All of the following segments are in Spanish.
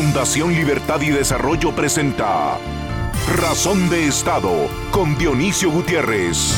Fundación Libertad y Desarrollo presenta Razón de Estado con Dionisio Gutiérrez.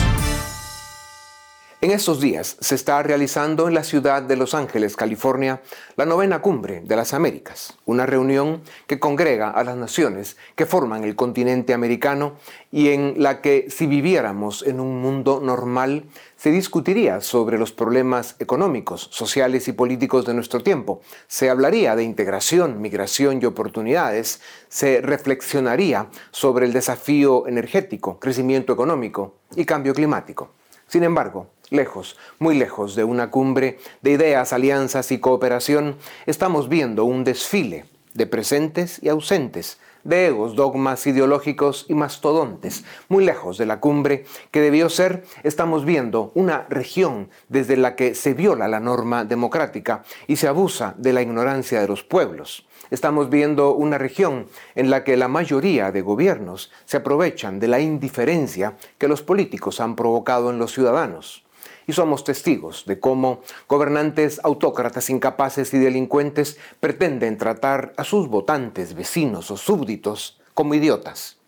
En estos días se está realizando en la ciudad de Los Ángeles, California, la novena cumbre de las Américas, una reunión que congrega a las naciones que forman el continente americano y en la que si viviéramos en un mundo normal se discutiría sobre los problemas económicos, sociales y políticos de nuestro tiempo, se hablaría de integración, migración y oportunidades, se reflexionaría sobre el desafío energético, crecimiento económico y cambio climático. Sin embargo, lejos, muy lejos de una cumbre de ideas, alianzas y cooperación, estamos viendo un desfile de presentes y ausentes, de egos, dogmas ideológicos y mastodontes. Muy lejos de la cumbre que debió ser, estamos viendo una región desde la que se viola la norma democrática y se abusa de la ignorancia de los pueblos. Estamos viendo una región en la que la mayoría de gobiernos se aprovechan de la indiferencia que los políticos han provocado en los ciudadanos y somos testigos de cómo gobernantes autócratas incapaces y delincuentes pretenden tratar a sus votantes, vecinos o súbditos como idiotas.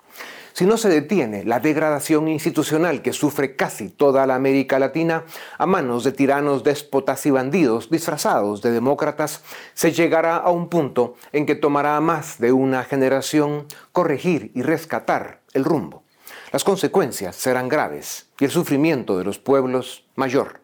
Si no se detiene la degradación institucional que sufre casi toda la América Latina a manos de tiranos, déspotas y bandidos disfrazados de demócratas, se llegará a un punto en que tomará más de una generación corregir y rescatar el rumbo. Las consecuencias serán graves y el sufrimiento de los pueblos mayor.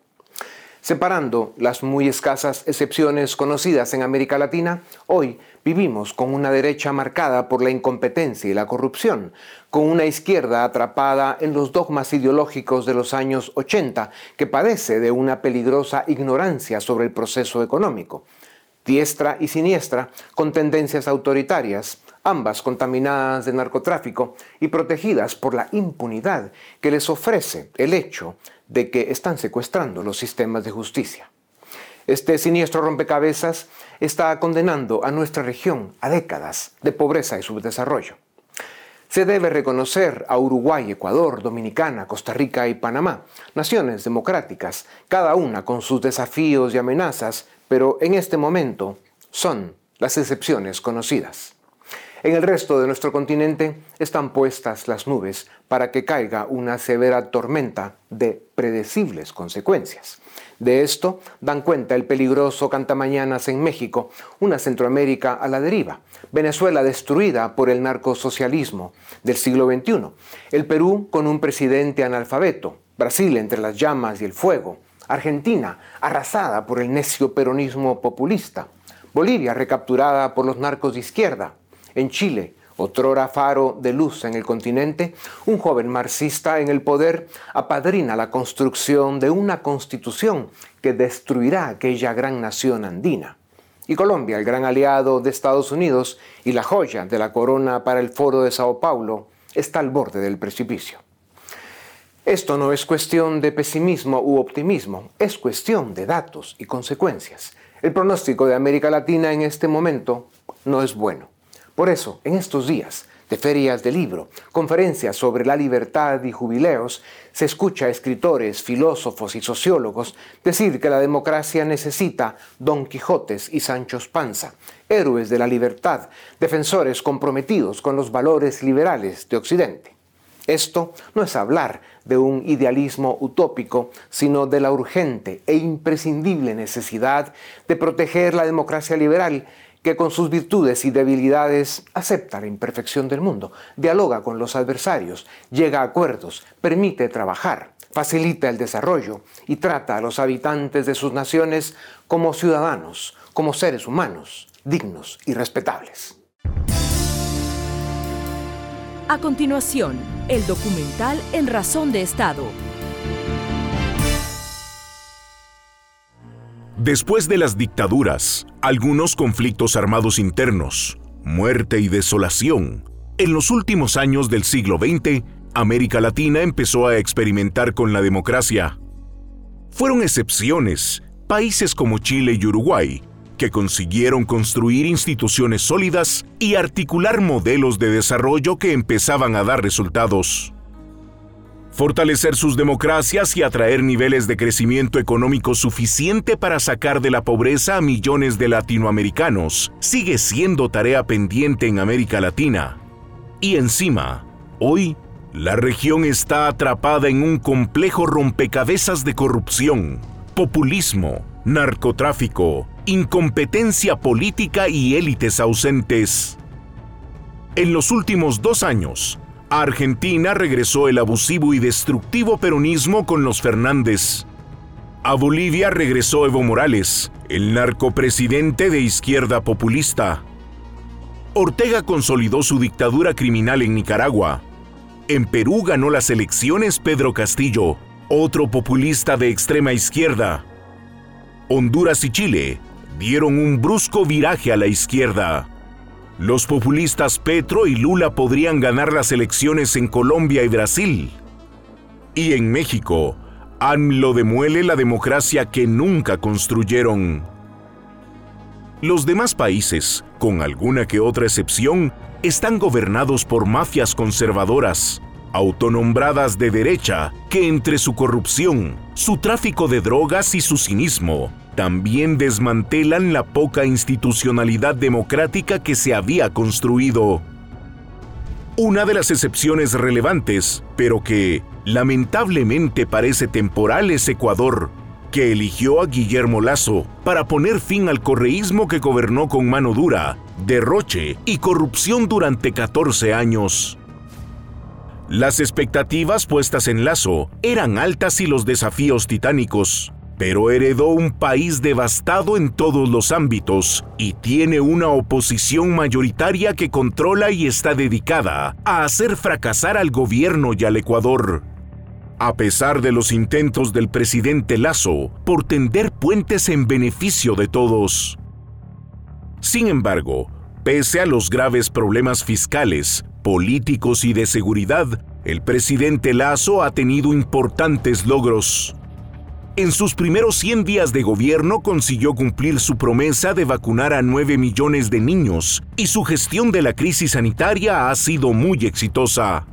Separando las muy escasas excepciones conocidas en América Latina, hoy vivimos con una derecha marcada por la incompetencia y la corrupción, con una izquierda atrapada en los dogmas ideológicos de los años 80 que padece de una peligrosa ignorancia sobre el proceso económico, diestra y siniestra, con tendencias autoritarias, ambas contaminadas de narcotráfico y protegidas por la impunidad que les ofrece el hecho de que están secuestrando los sistemas de justicia. Este siniestro rompecabezas está condenando a nuestra región a décadas de pobreza y subdesarrollo. Se debe reconocer a Uruguay, Ecuador, Dominicana, Costa Rica y Panamá, naciones democráticas, cada una con sus desafíos y amenazas, pero en este momento son las excepciones conocidas. En el resto de nuestro continente están puestas las nubes para que caiga una severa tormenta de predecibles consecuencias. De esto dan cuenta el peligroso Cantamañanas en México, una Centroamérica a la deriva, Venezuela destruida por el narcosocialismo del siglo XXI, el Perú con un presidente analfabeto, Brasil entre las llamas y el fuego, Argentina arrasada por el necio peronismo populista, Bolivia recapturada por los narcos de izquierda, en Chile, otrora faro de luz en el continente, un joven marxista en el poder apadrina la construcción de una constitución que destruirá aquella gran nación andina. Y Colombia, el gran aliado de Estados Unidos y la joya de la corona para el foro de Sao Paulo, está al borde del precipicio. Esto no es cuestión de pesimismo u optimismo, es cuestión de datos y consecuencias. El pronóstico de América Latina en este momento no es bueno. Por eso, en estos días de ferias de libro, conferencias sobre la libertad y jubileos, se escucha a escritores, filósofos y sociólogos decir que la democracia necesita Don Quijotes y Sanchos Panza, héroes de la libertad, defensores comprometidos con los valores liberales de Occidente. Esto no es hablar de un idealismo utópico, sino de la urgente e imprescindible necesidad de proteger la democracia liberal que con sus virtudes y debilidades acepta la imperfección del mundo, dialoga con los adversarios, llega a acuerdos, permite trabajar, facilita el desarrollo y trata a los habitantes de sus naciones como ciudadanos, como seres humanos, dignos y respetables. A continuación, el documental En Razón de Estado Después de las dictaduras, algunos conflictos armados internos, muerte y desolación, en los últimos años del siglo XX, América Latina empezó a experimentar con la democracia. Fueron excepciones, países como Chile y Uruguay, que consiguieron construir instituciones sólidas y articular modelos de desarrollo que empezaban a dar resultados. Fortalecer sus democracias y atraer niveles de crecimiento económico suficiente para sacar de la pobreza a millones de latinoamericanos sigue siendo tarea pendiente en América Latina. Y encima, hoy, la región está atrapada en un complejo rompecabezas de corrupción, populismo, narcotráfico, incompetencia política y élites ausentes. En los últimos dos años, a Argentina regresó el abusivo y destructivo peronismo con los Fernández. A Bolivia regresó Evo Morales, el narcopresidente de izquierda populista. Ortega consolidó su dictadura criminal en Nicaragua. En Perú ganó las elecciones Pedro Castillo, otro populista de extrema izquierda. Honduras y Chile dieron un brusco viraje a la izquierda. Los populistas Petro y Lula podrían ganar las elecciones en Colombia y Brasil. Y en México, AMLO demuele la democracia que nunca construyeron. Los demás países, con alguna que otra excepción, están gobernados por mafias conservadoras, autonombradas de derecha, que entre su corrupción, su tráfico de drogas y su cinismo, también desmantelan la poca institucionalidad democrática que se había construido. Una de las excepciones relevantes, pero que lamentablemente parece temporal, es Ecuador, que eligió a Guillermo Lazo para poner fin al correísmo que gobernó con mano dura, derroche y corrupción durante 14 años. Las expectativas puestas en Lazo eran altas y los desafíos titánicos pero heredó un país devastado en todos los ámbitos y tiene una oposición mayoritaria que controla y está dedicada a hacer fracasar al gobierno y al Ecuador. A pesar de los intentos del presidente Lazo por tender puentes en beneficio de todos. Sin embargo, pese a los graves problemas fiscales, políticos y de seguridad, el presidente Lazo ha tenido importantes logros. En sus primeros 100 días de gobierno consiguió cumplir su promesa de vacunar a 9 millones de niños y su gestión de la crisis sanitaria ha sido muy exitosa.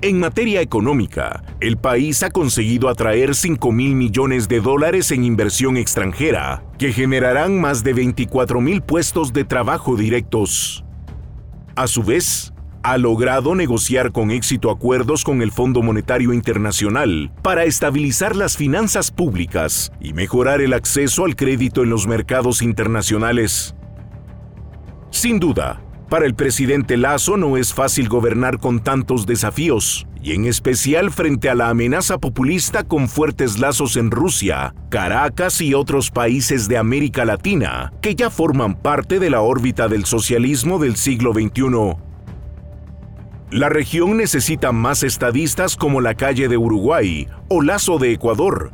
En materia económica, el país ha conseguido atraer 5 mil millones de dólares en inversión extranjera, que generarán más de 24 mil puestos de trabajo directos. A su vez, ha logrado negociar con éxito acuerdos con el Fondo Monetario Internacional para estabilizar las finanzas públicas y mejorar el acceso al crédito en los mercados internacionales. Sin duda, para el presidente Lazo no es fácil gobernar con tantos desafíos, y en especial frente a la amenaza populista con fuertes lazos en Rusia, Caracas y otros países de América Latina, que ya forman parte de la órbita del socialismo del siglo XXI. La región necesita más estadistas como la calle de Uruguay o Lazo de Ecuador,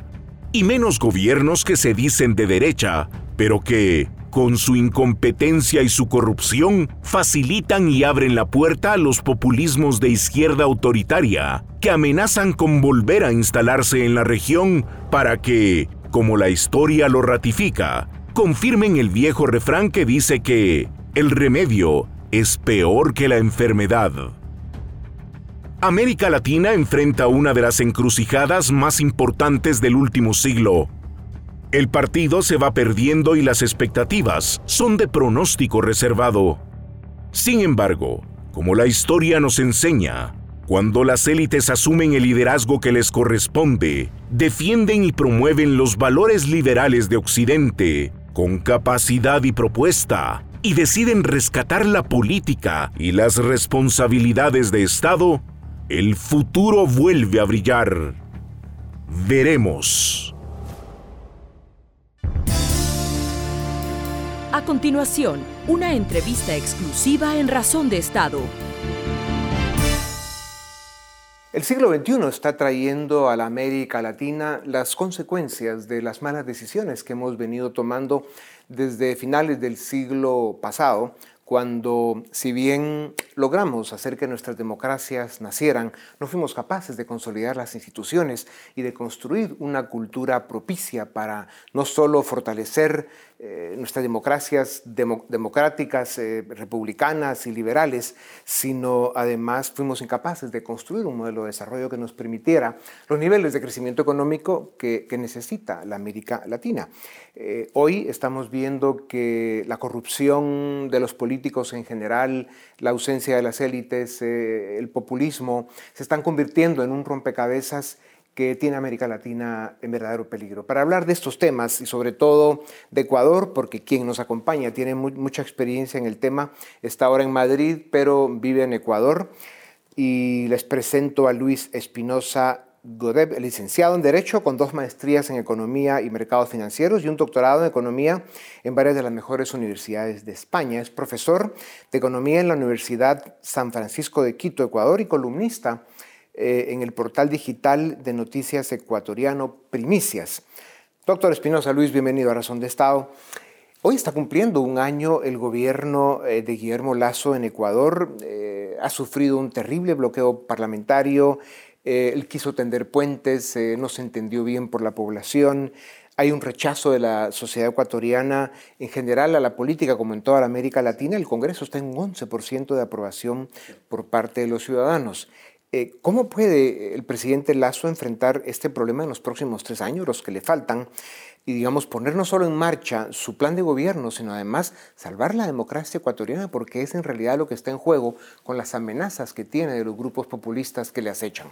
y menos gobiernos que se dicen de derecha, pero que, con su incompetencia y su corrupción, facilitan y abren la puerta a los populismos de izquierda autoritaria, que amenazan con volver a instalarse en la región para que, como la historia lo ratifica, confirmen el viejo refrán que dice que el remedio es peor que la enfermedad. América Latina enfrenta una de las encrucijadas más importantes del último siglo. El partido se va perdiendo y las expectativas son de pronóstico reservado. Sin embargo, como la historia nos enseña, cuando las élites asumen el liderazgo que les corresponde, defienden y promueven los valores liberales de Occidente con capacidad y propuesta, y deciden rescatar la política y las responsabilidades de Estado, el futuro vuelve a brillar. Veremos. A continuación, una entrevista exclusiva en Razón de Estado. El siglo XXI está trayendo a la América Latina las consecuencias de las malas decisiones que hemos venido tomando desde finales del siglo pasado cuando, si bien logramos hacer que nuestras democracias nacieran, no fuimos capaces de consolidar las instituciones y de construir una cultura propicia para no solo fortalecer eh, nuestras democracias democráticas, eh, republicanas y liberales, sino además fuimos incapaces de construir un modelo de desarrollo que nos permitiera los niveles de crecimiento económico que, necesita la América Latina. Eh, hoy estamos viendo que la corrupción de los políticos en general, la ausencia de las élites, el populismo, se están convirtiendo en un rompecabezas que tiene América Latina en verdadero peligro. Para hablar de estos temas y sobre todo de Ecuador, porque quien nos acompaña tiene mucha experiencia en el tema, está ahora en Madrid, pero vive en Ecuador. Y les presento a Luis Espinosa Godeb, licenciado en Derecho con dos maestrías en Economía y Mercados Financieros y un doctorado en Economía en varias de las mejores universidades de España. Es profesor de Economía en la Universidad San Francisco de Quito, Ecuador, y columnista eh, en el portal digital de noticias ecuatoriano Primicias. Doctor Espinosa Luis, bienvenido a Razón de Estado. Hoy está cumpliendo un año el gobierno eh, de Guillermo Lazo en Ecuador. Eh, ha sufrido un terrible bloqueo parlamentario. Él quiso tender puentes, no se entendió bien por la población. Hay un rechazo de la sociedad ecuatoriana en general a la política, como en toda la América Latina. El Congreso está en un 11% de aprobación por parte de los ciudadanos. Eh, ¿Cómo puede el presidente Lazo enfrentar este problema en los próximos tres años, los que le faltan, y digamos poner no solo en marcha su plan de gobierno, sino además salvar la democracia ecuatoriana, porque es en realidad lo que está en juego con las amenazas que tiene de los grupos populistas que le acechan?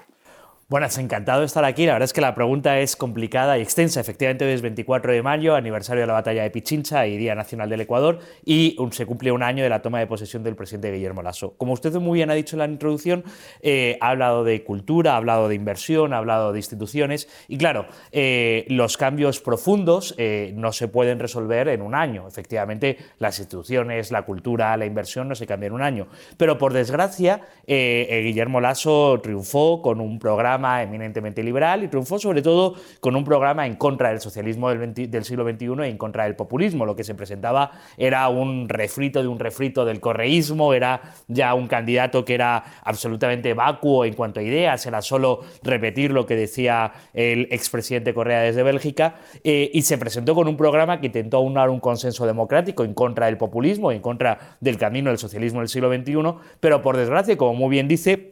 Buenas, encantado de estar aquí. La verdad es que la pregunta es complicada y extensa. Efectivamente, hoy es 24 de mayo, aniversario de la batalla de Pichincha y Día Nacional del Ecuador, y se cumple un año de la toma de posesión del presidente Guillermo Lasso. Como usted muy bien ha dicho en la introducción, eh, ha hablado de cultura, ha hablado de inversión, ha hablado de instituciones, y claro, eh, los cambios profundos eh, no se pueden resolver en un año. Efectivamente, las instituciones, la cultura, la inversión no se cambian en un año. Pero por desgracia, Guillermo Lasso triunfó con un programa eminentemente liberal y triunfó sobre todo con un programa en contra del socialismo del, siglo XXI y en contra del populismo. Lo que se presentaba era un refrito de un refrito del correísmo, era ya un candidato que era absolutamente vacuo en cuanto a ideas, era solo repetir lo que decía el expresidente Correa desde Bélgica, eh, y se presentó con un programa que intentó aunar un consenso democrático en contra del populismo, en contra del camino del socialismo del siglo XXI, pero por desgracia, como muy bien dice,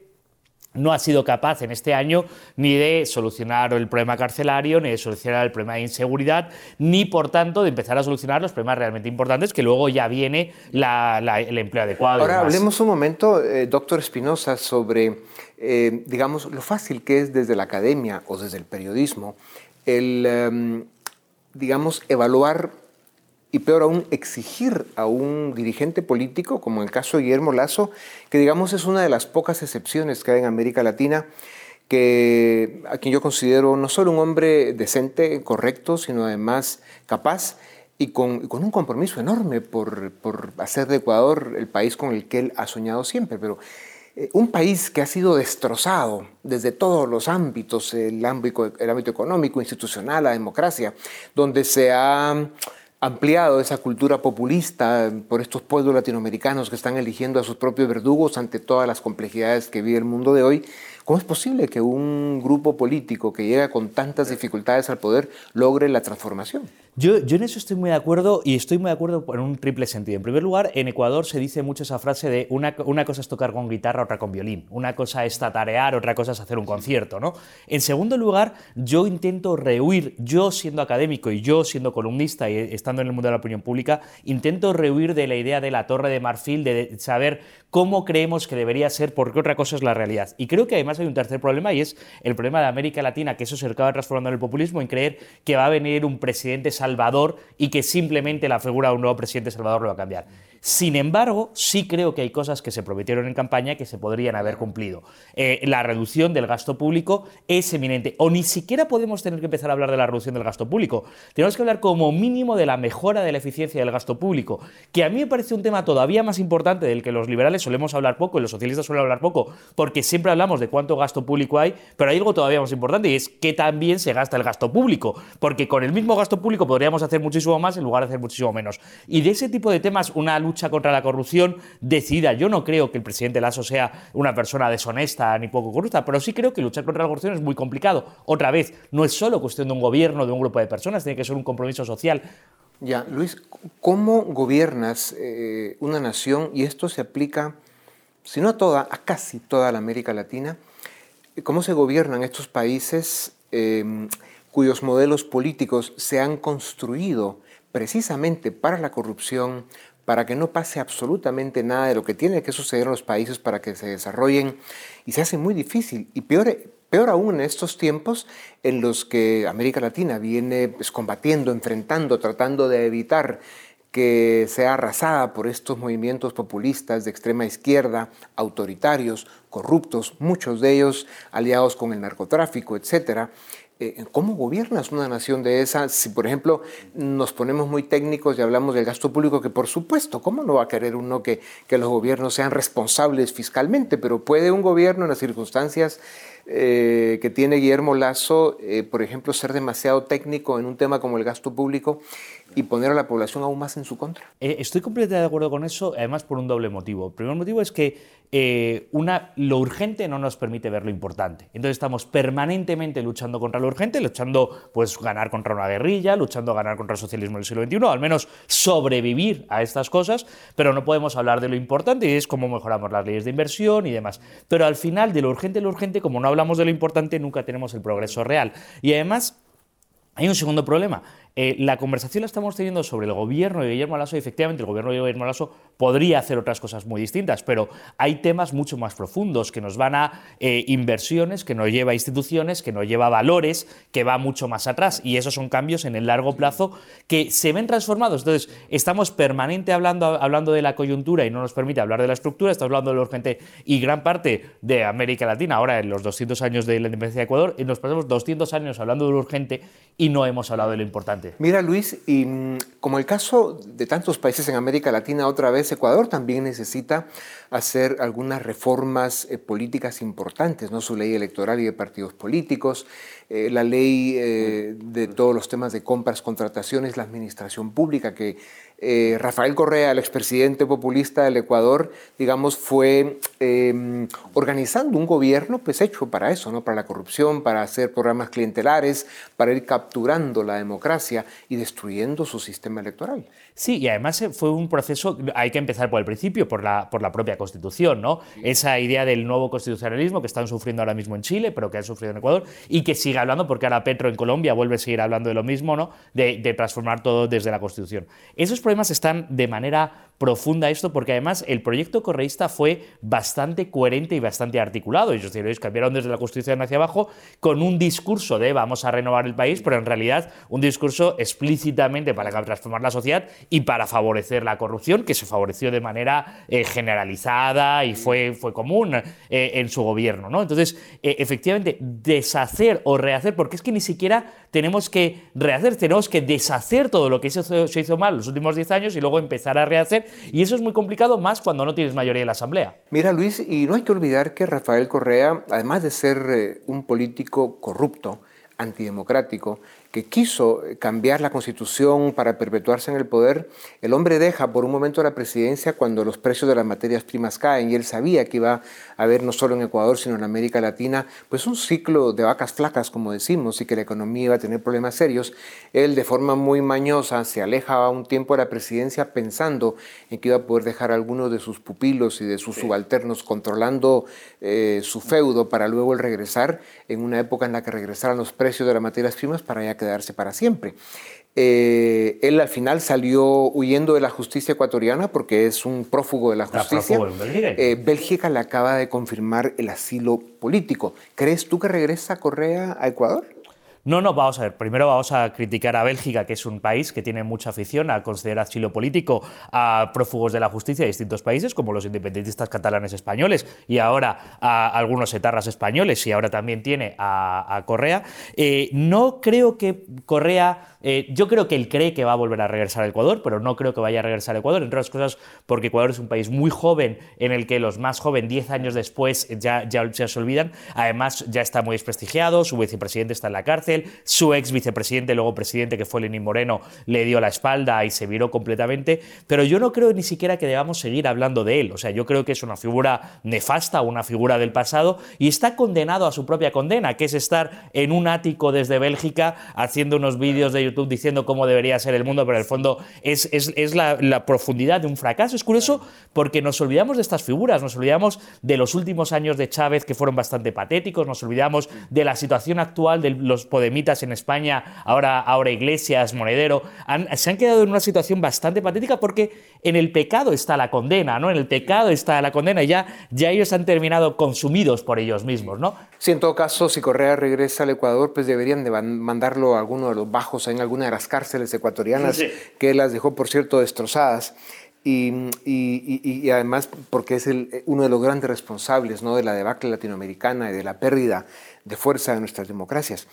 no ha sido capaz en este año ni de solucionar el problema carcelario, ni de solucionar el problema de inseguridad, ni por tanto de empezar a solucionar los problemas realmente importantes que luego ya viene el empleo adecuado. Ahora hablemos un momento, eh, doctor Espinosa, sobre, eh, digamos, lo fácil que es desde la academia o desde el periodismo el, em, digamos, evaluar y peor aún, exigir a un dirigente político, como en el caso de Guillermo Lazo, que digamos es una de las pocas excepciones que hay en América Latina, que a quien yo considero no solo un hombre decente, correcto, sino además capaz y con, con un compromiso enorme por, por, hacer de Ecuador el país con el que él ha soñado siempre. Pero eh, un país que ha sido destrozado desde todos los ámbitos, el ámbito, el ámbito económico, institucional, la democracia, donde se ha ampliado esa cultura populista por estos pueblos latinoamericanos que están eligiendo a sus propios verdugos ante todas las complejidades que vive el mundo de hoy, ¿cómo es posible que un grupo político que llega con tantas dificultades al poder logre la transformación? Yo, en eso estoy muy de acuerdo y estoy muy de acuerdo en un triple sentido. En primer lugar, en Ecuador se dice mucho esa frase de una, una cosa es tocar con guitarra, otra con violín. Una cosa es tatarear, otra cosa es hacer un concierto. ¿no? En segundo lugar, yo intento rehuir, yo siendo académico y yo siendo columnista y estando en el mundo de la opinión pública, intento rehuir de la idea de la torre de marfil, de saber cómo creemos que debería ser, porque otra cosa es la realidad. Y creo que además hay un tercer problema y es el problema de América Latina, que eso se acaba transformando en el populismo, en creer que va a venir un presidente salvador y que simplemente la figura de un nuevo presidente salvador lo va a cambiar. Sin embargo, sí creo que hay cosas que se prometieron en campaña que se podrían haber cumplido. Eh, la reducción del gasto público es eminente. O ni siquiera podemos tener que empezar a hablar de la reducción del gasto público. Tenemos que hablar como mínimo de la mejora de la eficiencia del gasto público, que a mí me parece un tema todavía más importante del que los liberales solemos hablar poco y los socialistas suelen hablar poco, porque siempre hablamos de cuánto gasto público hay, pero hay algo todavía más importante y es que también se gasta el gasto público, porque con el mismo gasto público podríamos hacer muchísimo más en lugar de hacer muchísimo menos. Y de ese tipo de temas, una lucha lucha contra la corrupción decida. Yo no creo que el presidente Lasso sea una persona deshonesta ni poco corrupta, pero sí creo que luchar contra la corrupción es muy complicado. Otra vez, no es solo cuestión de un gobierno, de un grupo de personas, tiene que ser un compromiso social. Ya, Luis, ¿cómo gobiernas eh, una nación? Y esto se aplica, si no a toda, a casi toda la América Latina. ¿Cómo se gobiernan estos países em, cuyos modelos políticos se han construido precisamente para la corrupción, para que no pase absolutamente nada de lo que tiene que suceder en los países para que se desarrollen y se hace muy difícil. Y peor, aún en estos tiempos en los que América Latina viene pues, combatiendo, enfrentando, tratando de evitar que sea arrasada por estos movimientos populistas de extrema izquierda, autoritarios, corruptos, muchos de ellos aliados con el narcotráfico, etcétera. Eh, ¿Cómo gobiernas una nación de esa? Si, por ejemplo, nos ponemos muy técnicos y hablamos del gasto público, que por supuesto, ¿cómo no va a querer uno que, los gobiernos sean responsables fiscalmente? Pero puede un gobierno en las circunstancias eh, que tiene Guillermo Lazo, eh, por ejemplo, ser demasiado técnico en un tema como el gasto público y poner a la población aún más en su contra. Eh, estoy completamente de acuerdo con eso, además por un doble motivo. El primer motivo es que eh, una, lo urgente no nos permite ver lo importante. Entonces estamos permanentemente luchando contra lo urgente, luchando pues ganar contra una guerrilla, luchando ganar contra el socialismo del siglo XXI, al menos sobrevivir a estas cosas, pero no podemos hablar de lo importante y es cómo mejoramos las leyes de inversión y demás. Pero al final de lo urgente, lo urgente, como no hablamos de lo importante, nunca tenemos el progreso real. Y además hay un segundo problema. Eh, la conversación la estamos teniendo sobre el gobierno de Guillermo Lasso y efectivamente el gobierno de Guillermo Lasso podría hacer otras cosas muy distintas, pero hay temas mucho más profundos que nos van a eh, inversiones, que nos lleva a instituciones, que nos lleva a valores, que va mucho más atrás y esos son cambios en el largo plazo que se ven transformados. Entonces, estamos permanente hablando, hablando de la coyuntura y no nos permite hablar de la estructura, estamos hablando de lo urgente y gran parte de América Latina, ahora en los 200 años de la independencia de Ecuador, nos pasamos 200 años hablando de lo urgente y no hemos hablado de lo importante. Mira, Luis, y mm, como el caso de tantos países en América Latina, otra vez Ecuador también necesita hacer algunas reformas eh, políticas importantes, ¿no? Su ley electoral y de partidos políticos, eh, la ley eh, de todos los temas de compras, contrataciones, la administración pública, que eh, Rafael Correa, el expresidente populista del Ecuador, digamos, fue em, organizando un gobierno pues hecho para eso, ¿no? para la corrupción, para hacer programas clientelares, para ir capturando la democracia y destruyendo su sistema electoral. Sí, y además eh, fue un proceso, hay que empezar por el principio, por la, por la propia Constitución, ¿no? Esa idea del nuevo constitucionalismo que están sufriendo ahora mismo en Chile, pero que han sufrido en Ecuador, y que sigue hablando, porque ahora Petro en Colombia vuelve a seguir hablando de lo mismo, ¿no? De, de transformar todo desde la Constitución. Esos problemas están de manera profunda esto, porque además el proyecto correísta fue bastante coherente y bastante articulado. Ellos cambiaron desde la Constitución hacia abajo con un discurso de vamos a renovar el país, pero en realidad un discurso explícitamente para transformar la sociedad y para favorecer la corrupción, que se favoreció de manera eh, generalizada y fue, fue común eh, en su gobierno. ¿no? Entonces, eh, efectivamente, deshacer o rehacer, porque es que ni siquiera tenemos que rehacer, tenemos que deshacer todo lo que se hizo, mal los últimos 10 años y luego empezar a rehacer y eso es muy complicado más cuando no tienes mayoría en la Asamblea. Mira, Luis, y no hay que olvidar que Rafael Correa, además de ser un político corrupto, antidemocrático, que quiso cambiar la constitución para perpetuarse en el poder, el hombre deja por un momento la presidencia cuando los precios de las materias primas caen y él sabía que iba a haber no solo en Ecuador sino en América Latina pues un ciclo de vacas flacas como decimos y que la economía iba a tener problemas serios. Él de forma muy mañosa se aleja un tiempo de la presidencia pensando en que iba a poder dejar a algunos de sus pupilos y de sus subalternos controlando eh, su feudo para luego el regresar en una época en la que regresaran los precios de las materias primas para ya quedarse para siempre. Eh, él al final salió huyendo de la justicia ecuatoriana porque es un prófugo de la justicia. Eh, Bélgica le acaba de confirmar el asilo político. ¿Crees tú que regresa Correa a Ecuador? No, no, vamos a ver. Primero vamos a criticar a Bélgica, que es un país que tiene mucha afición a considerar asilo político a prófugos de la justicia de distintos países, como los independentistas catalanes españoles y ahora a algunos etarras españoles y ahora también tiene a, Correa. Eh, no creo que Correa eh, yo creo que él cree que va a volver a regresar a Ecuador, pero no creo que vaya a regresar a Ecuador, entre otras cosas porque Ecuador es un país muy joven en el que los más jóvenes, 10 años después, ya, ya, ya se olvidan. Además, ya está muy desprestigiado, su vicepresidente está en la cárcel su ex vicepresidente, luego presidente, que fue Lenín Moreno, le dio la espalda y se viró completamente, pero yo no creo ni siquiera que debamos seguir hablando de él, o sea, yo creo que es una figura nefasta, una figura del pasado, y está condenado a su propia condena, que es estar en un ático desde Bélgica haciendo unos vídeos de YouTube diciendo cómo debería ser el mundo, pero en el fondo es, es, la, la profundidad de un fracaso. Es curioso porque nos olvidamos de estas figuras, nos olvidamos de los últimos años de Chávez que fueron bastante patéticos, nos olvidamos de la situación actual de los podemitas en España, ahora, ahora Iglesias, Monedero, se han quedado en una situación bastante patética porque en el pecado está la condena, ¿no? En el pecado está la condena y ya, ya ellos han terminado consumidos por ellos mismos, ¿no? Sí, en todo caso, si Correa regresa al Ecuador, pues deberían de mandarlo a alguno de los bajos en alguna de las cárceles ecuatorianas, que las dejó, por cierto, destrozadas. Y, además porque es el, uno de los grandes responsables ¿no? de la debacle latinoamericana y de la pérdida de fuerza de nuestras democracias.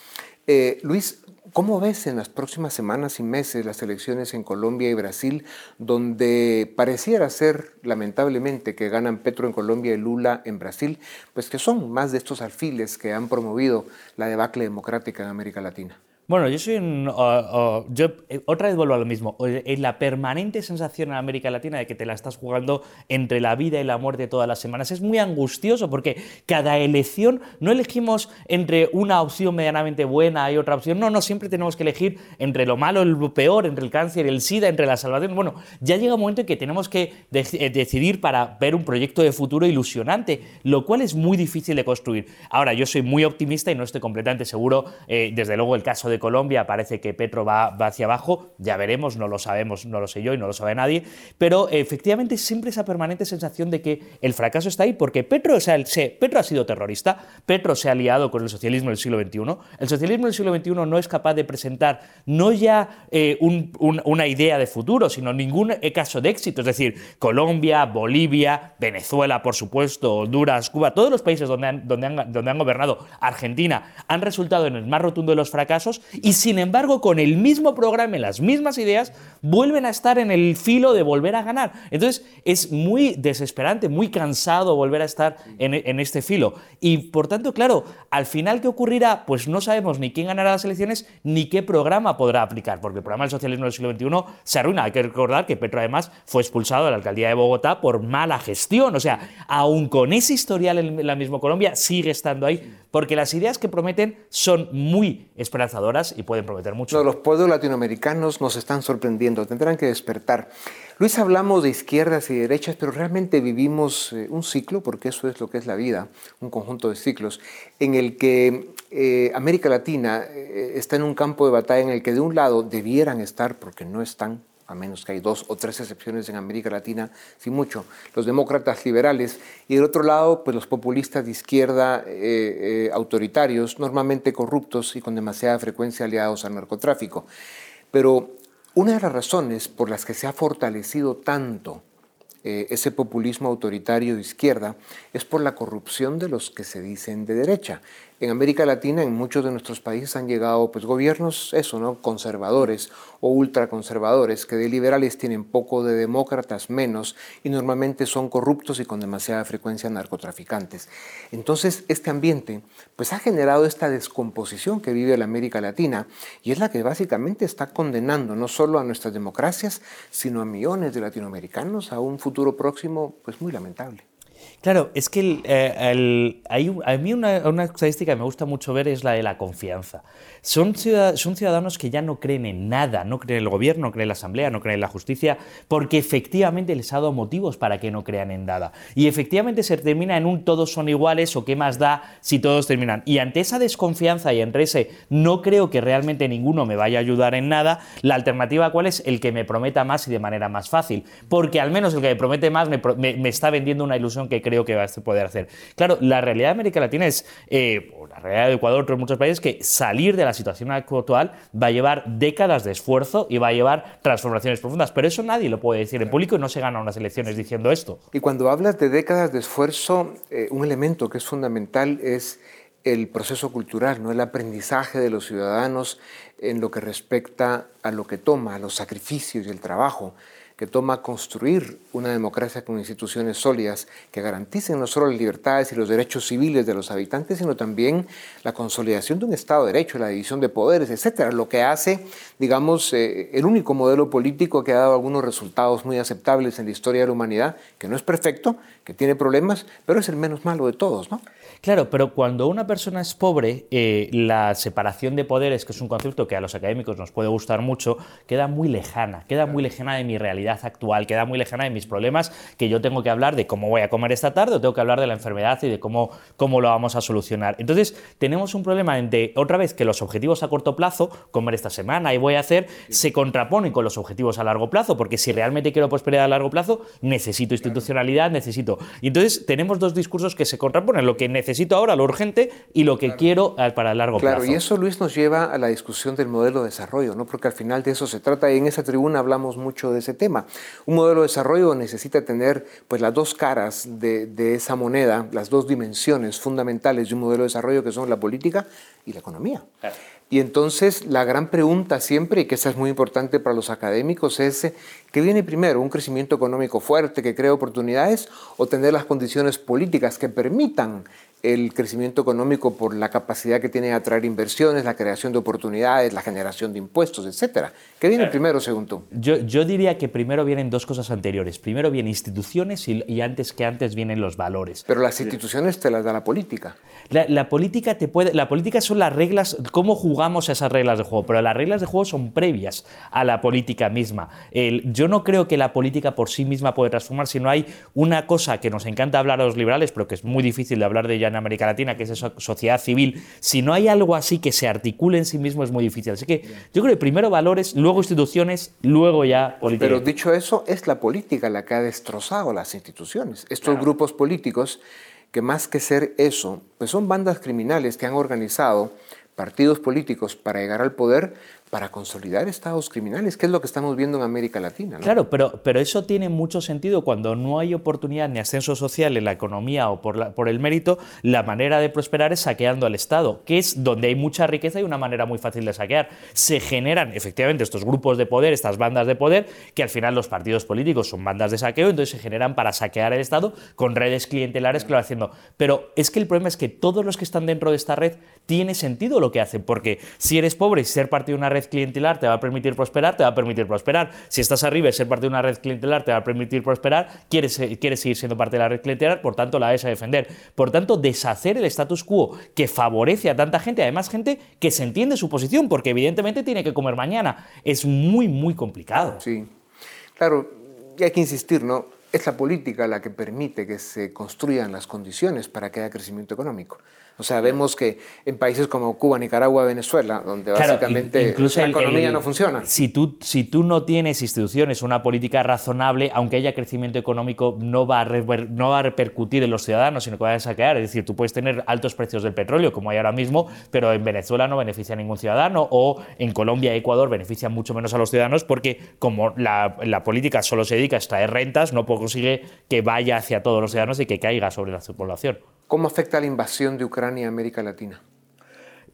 Eh, Luis, ¿cómo ves en las próximas semanas y meses las elecciones en Colombia y Brasil, donde pareciera ser, lamentablemente, que ganan Petro en Colombia y Lula en Brasil, pues que son más de estos alfiles que han promovido la debacle democrática en América Latina? Bueno, yo soy un... yo, eh, otra vez vuelvo a lo mismo. En la permanente sensación en América Latina de que te la estás jugando entre la vida y la muerte todas las semanas es muy angustioso porque cada elección no elegimos entre una opción medianamente buena y otra opción. No, no, siempre tenemos que elegir entre lo malo y lo peor, entre el cáncer el SIDA, entre la salvación. Bueno, ya llega un momento en que tenemos que eh, decidir para ver un proyecto de futuro ilusionante, lo cual es muy difícil de construir. Ahora, yo soy muy optimista y no estoy completamente seguro, eh, desde luego, el caso de Colombia parece que Petro va, hacia abajo, ya veremos, no lo sabemos, no lo sé yo y no lo sabe nadie, pero efectivamente siempre esa permanente sensación de que el fracaso está ahí, porque Petro, o sea, Petro ha sido terrorista, Petro se ha aliado con el socialismo del siglo XXI, el socialismo del siglo XXI no es capaz de presentar no ya eh, una idea de futuro, sino ningún eh, caso de éxito, es decir, Colombia, Bolivia, Venezuela, por supuesto, Honduras, Cuba, todos los países donde donde han, donde han gobernado, Argentina, han resultado en el más rotundo de los fracasos y sin embargo con el mismo programa y las mismas ideas vuelven a estar en el filo de volver a ganar. Entonces es muy desesperante, muy cansado volver a estar en, este filo. Y por tanto, claro, al final qué ocurrirá, pues no sabemos ni quién ganará las elecciones ni qué programa podrá aplicar, porque el programa del socialismo del siglo XXI se arruina. Hay que recordar que Petro además fue expulsado de la alcaldía de Bogotá por mala gestión. O sea, aún con ese historial en la misma Colombia, sigue estando ahí, porque las ideas que prometen son muy esperanzadoras y pueden prometer mucho. los pueblos latinoamericanos nos están sorprendiendo, tendrán que despertar. Luis, hablamos de izquierdas y derechas, pero realmente vivimos eh, un ciclo, porque eso es lo que es la vida, un conjunto de ciclos, en el que eh, América Latina eh, está en un campo de batalla en el que de un lado debieran estar, porque no están, a menos que hay dos o tres excepciones en América Latina, sin mucho, los demócratas liberales, y del otro lado, pues los populistas de izquierda eh, eh, autoritarios, normalmente corruptos y con demasiada frecuencia aliados al narcotráfico. Pero una de las razones por las que se ha fortalecido tanto eh, ese populismo autoritario de izquierda es por la corrupción de los que se dicen de derecha. En América Latina, en muchos de nuestros países han llegado pues, gobiernos, eso, ¿no? conservadores o ultraconservadores, que de liberales tienen poco, de demócratas menos, y normalmente son corruptos y con demasiada frecuencia narcotraficantes. Entonces, este ambiente pues, ha generado esta descomposición que vive la América Latina, y es la que básicamente está condenando no solo a nuestras democracias, sino a millones de latinoamericanos a un futuro próximo pues, muy lamentable. Claro, es que eh, hay, a mí una, una, estadística que me gusta mucho ver es la de la confianza. Son, ciudadanos que ya no creen en nada, no creen en el gobierno, no creen en la asamblea, no creen en la justicia, porque efectivamente les ha dado motivos para que no crean en nada. Y efectivamente se termina en un todos son iguales o qué más da si todos terminan. Y ante esa desconfianza y entre ese no creo que realmente ninguno me vaya a ayudar en nada, la alternativa cuál es el que me prometa más y de manera más fácil. Porque al menos el que me promete más me, está vendiendo una ilusión que creo que va a poder hacer. Claro, la realidad de América Latina es, eh, la realidad de Ecuador, otros muchos países, que salir de la situación actual va a llevar décadas de esfuerzo y va a llevar transformaciones profundas. Pero eso nadie lo puede decir en público y no se gana unas elecciones diciendo esto. Y cuando hablas de décadas de esfuerzo, eh, un elemento que es fundamental es el proceso cultural, ¿no? el aprendizaje de los ciudadanos en lo que respecta a lo que toma, a los sacrificios y el trabajo. Que toma construir una democracia con instituciones sólidas que garanticen no solo las libertades y los derechos civiles de los habitantes, sino también la consolidación de un Estado de Derecho, la división de poderes, etcétera, lo que hace, digamos, eh, el único modelo político que ha dado algunos resultados muy aceptables en la historia de la humanidad, que no es perfecto, que tiene problemas, pero es el menos malo de todos, ¿no? Claro, pero cuando una persona es pobre, eh, la separación de poderes, que es un concepto que a los académicos nos puede gustar mucho, queda muy lejana, queda muy lejana de mi realidad actual, queda muy lejana de mis problemas, que yo tengo que hablar de cómo voy a comer esta tarde o tengo que hablar de la enfermedad y de cómo, cómo lo vamos a solucionar. Entonces, tenemos un problema en de, otra vez, que los objetivos a corto plazo, comer esta semana y voy a hacer, se contraponen con los objetivos a largo plazo, porque si realmente quiero prosperidad a largo plazo, necesito institucionalidad, necesito... Y entonces, tenemos dos discursos que se contraponen, lo que necesito ahora, lo urgente, y lo que quiero eh, para el largo plazo. Claro, y eso, Luis, nos lleva a la discusión del modelo de desarrollo, ¿no? porque al final de eso se trata, y en esa tribuna hablamos mucho de ese tema. Un modelo de desarrollo necesita tener pues, las dos caras de, esa moneda, las dos dimensiones fundamentales de un modelo de desarrollo que son la política y la economía. Y entonces la gran pregunta siempre, y que esa es muy importante para los académicos, es ¿qué viene primero? ¿Un crecimiento económico fuerte que cree oportunidades o tener las condiciones políticas que permitan el crecimiento económico por la capacidad que tiene de atraer inversiones, la creación de oportunidades, la generación de impuestos, etcétera. ¿Qué viene primero, según tú? Yo, yo, diría que primero vienen dos cosas anteriores. Primero vienen instituciones y, antes que antes vienen los valores. Pero las instituciones te las da la política. La, política te puede, la política son las reglas, cómo jugamos esas reglas de juego, pero las reglas de juego son previas a la política misma. Yo no creo que la política por sí misma puede transformar, si no hay una cosa que nos encanta hablar a los liberales, pero que es muy difícil de hablar de ella en América Latina, que es esa sociedad civil. Si no hay algo así que se articule en sí mismo es muy difícil. Así que yo creo que primero valores, luego instituciones, luego ya política. Pero dicho eso, es la política la que ha destrozado las instituciones. Estos grupos políticos que más que ser eso, pues son bandas criminales que han organizado partidos políticos para llegar al poder, para consolidar estados criminales, que es lo que estamos viendo en América Latina. Claro, pero, pero eso tiene mucho sentido cuando no hay oportunidad ni ascenso social en la economía o por, por el mérito, la manera de prosperar es saqueando al Estado, que es donde hay mucha riqueza y una manera muy fácil de saquear. Se generan efectivamente estos grupos de poder, estas bandas de poder, que al final los partidos políticos son bandas de saqueo, entonces se generan para saquear el Estado con redes clientelares que lo haciendo. Pero es que el problema es que todos los que están dentro de esta red tiene sentido lo que hacen, porque si eres pobre y ser parte de una red clientelar te va a permitir prosperar, te va a permitir prosperar. Si estás arriba y ser parte de una red clientelar te va a permitir prosperar, quieres, quieres seguir siendo parte de la red clientelar, por tanto la vas a defender. Por tanto, deshacer el status quo que favorece a tanta gente, además gente que se entiende su posición, porque evidentemente tiene que comer mañana, es muy, muy complicado. Sí, claro, y hay que insistir, ¿no? Es la política la que permite que se construyan las condiciones para que haya crecimiento económico. O sea, vemos que en países como Cuba, Nicaragua, Venezuela, donde básicamente la economía no funciona. Si tú, si tú no tienes instituciones, una política razonable, aunque haya crecimiento económico, no va, a no va a repercutir en los ciudadanos, sino que va a saquear. Es decir, tú puedes tener altos precios del petróleo, como hay ahora mismo, pero en Venezuela no beneficia a ningún ciudadano, o en Colombia y Ecuador beneficia mucho menos a los ciudadanos, porque como la, la política solo se dedica a extraer rentas, no consigue que vaya hacia todos los ciudadanos y que caiga sobre la población. ¿Cómo afecta la invasión de Ucrania a América Latina?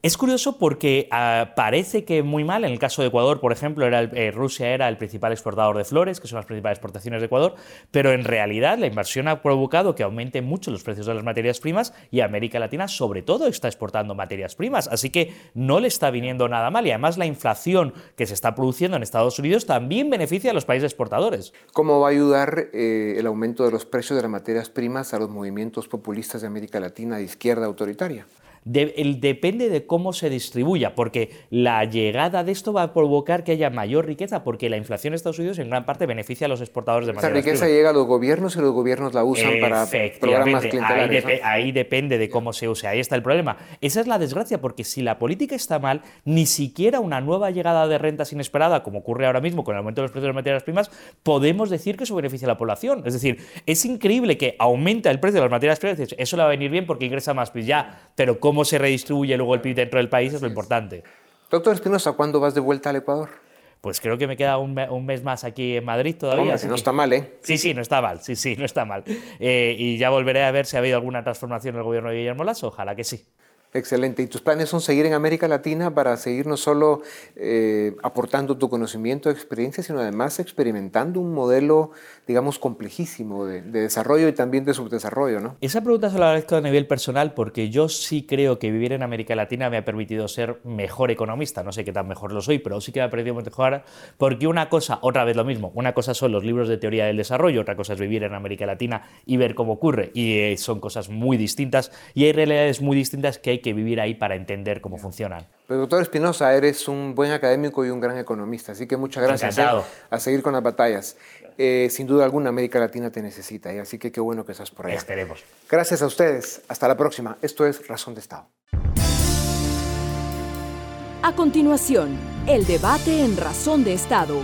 Es curioso porque ah, parece que muy mal, en el caso de Ecuador, por ejemplo, eh, Rusia era el principal exportador de flores, que son las principales exportaciones de Ecuador, pero en realidad la invasión ha provocado que aumenten mucho los precios de las materias primas y América Latina sobre todo está exportando materias primas, así que no le está viniendo nada mal y además la inflación que se está produciendo en Estados Unidos también beneficia a los países exportadores. ¿Cómo va a ayudar eh, el aumento de los precios de las materias primas a los movimientos populistas de América Latina de izquierda autoritaria? Depende de cómo se distribuya, porque la llegada de esto va a provocar que haya mayor riqueza, porque la inflación en Estados Unidos en gran parte beneficia a los exportadores de materias Esa riqueza llega a los gobiernos y los gobiernos la usan para programas clientelares. Ahí, ahí depende de cómo se use, ahí está el problema. Esa es la desgracia, porque si la política está mal, ni siquiera una nueva llegada de rentas inesperada, como ocurre ahora mismo con el aumento de los precios de las materias primas, podemos decir que eso beneficia a la población. Es decir, es increíble que aumenta el precio de las materias primas, eso le va a venir bien porque ingresa más, pues ya, pero ¿cómo cómo se redistribuye luego el PIB dentro del país es lo importante. Doctor Espinosa, ¿cuándo vas de vuelta al Ecuador? Pues creo que me queda un, mes más aquí en Madrid todavía. no está mal, ¿eh? Sí, sí, no está mal, sí, sí, no está mal. Eh, y ya volveré a ver si ha habido alguna transformación en el gobierno de Guillermo Lasso, ojalá que sí. Excelente. ¿Y tus planes son seguir en América Latina para seguir no solo eh, aportando tu conocimiento, experiencia, sino además experimentando un modelo, digamos, complejísimo de, desarrollo y también de subdesarrollo, ¿no? Esa pregunta se la agradezco a nivel personal porque yo sí creo que vivir en América Latina me ha permitido ser mejor economista. No sé qué tan mejor lo soy, pero sí que me ha permitido mejorar porque una cosa, otra vez lo mismo, una cosa son los libros de teoría del desarrollo, otra cosa es vivir en América Latina y ver cómo ocurre. Y eh, son cosas muy distintas y hay realidades muy distintas que hay que vivir ahí para entender cómo funcionan. Pero doctor Espinosa, eres un buen académico y un gran economista, así que muchas gracias ¿eh? a seguir con las batallas. Eh, sin duda alguna América Latina te necesita, y así que qué bueno que estás por ahí. Esperemos. Gracias a ustedes. Hasta la próxima. Esto es Razón de Estado. A continuación, el debate en Razón de Estado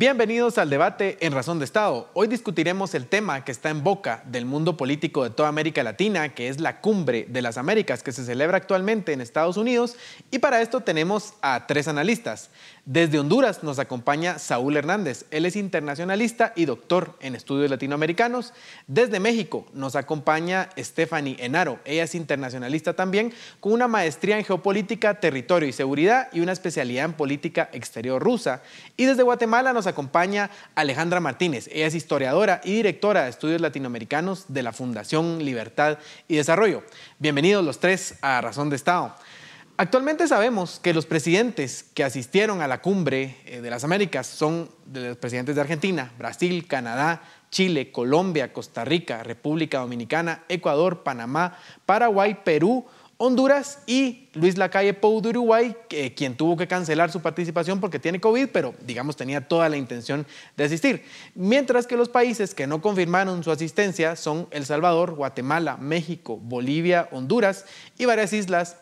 Bienvenidos al debate en Razón de Estado. Hoy discutiremos el tema que está en boca del mundo político de toda América Latina, que es la Cumbre de las Américas, que se celebra actualmente en Estados Unidos. Y para esto tenemos a tres analistas. Desde Honduras nos acompaña Saúl Hernández. Él es internacionalista y doctor en estudios latinoamericanos. Desde México nos acompaña Stephanie Enaro. Ella es internacionalista también, con una maestría en geopolítica, territorio y seguridad y una especialidad en política exterior rusa. Y desde Guatemala nos acompaña Alejandra Martínez. Ella es historiadora y directora de estudios latinoamericanos de la Fundación Libertad y Desarrollo. Bienvenidos los tres a Razón de Estado. Actualmente sabemos que los presidentes que asistieron a la cumbre eh, de las Américas son los presidentes de Argentina, Brasil, Canadá, Chile, Colombia, Costa Rica, República Dominicana, Ecuador, Panamá, Paraguay, Perú, Honduras y Luis Lacalle Pou de Uruguay, quien tuvo que cancelar su participación porque tiene COVID, pero digamos tenía toda la intención de asistir. Mientras que los países que no confirmaron su asistencia son El Salvador, Guatemala, México, Bolivia, Honduras y varias islas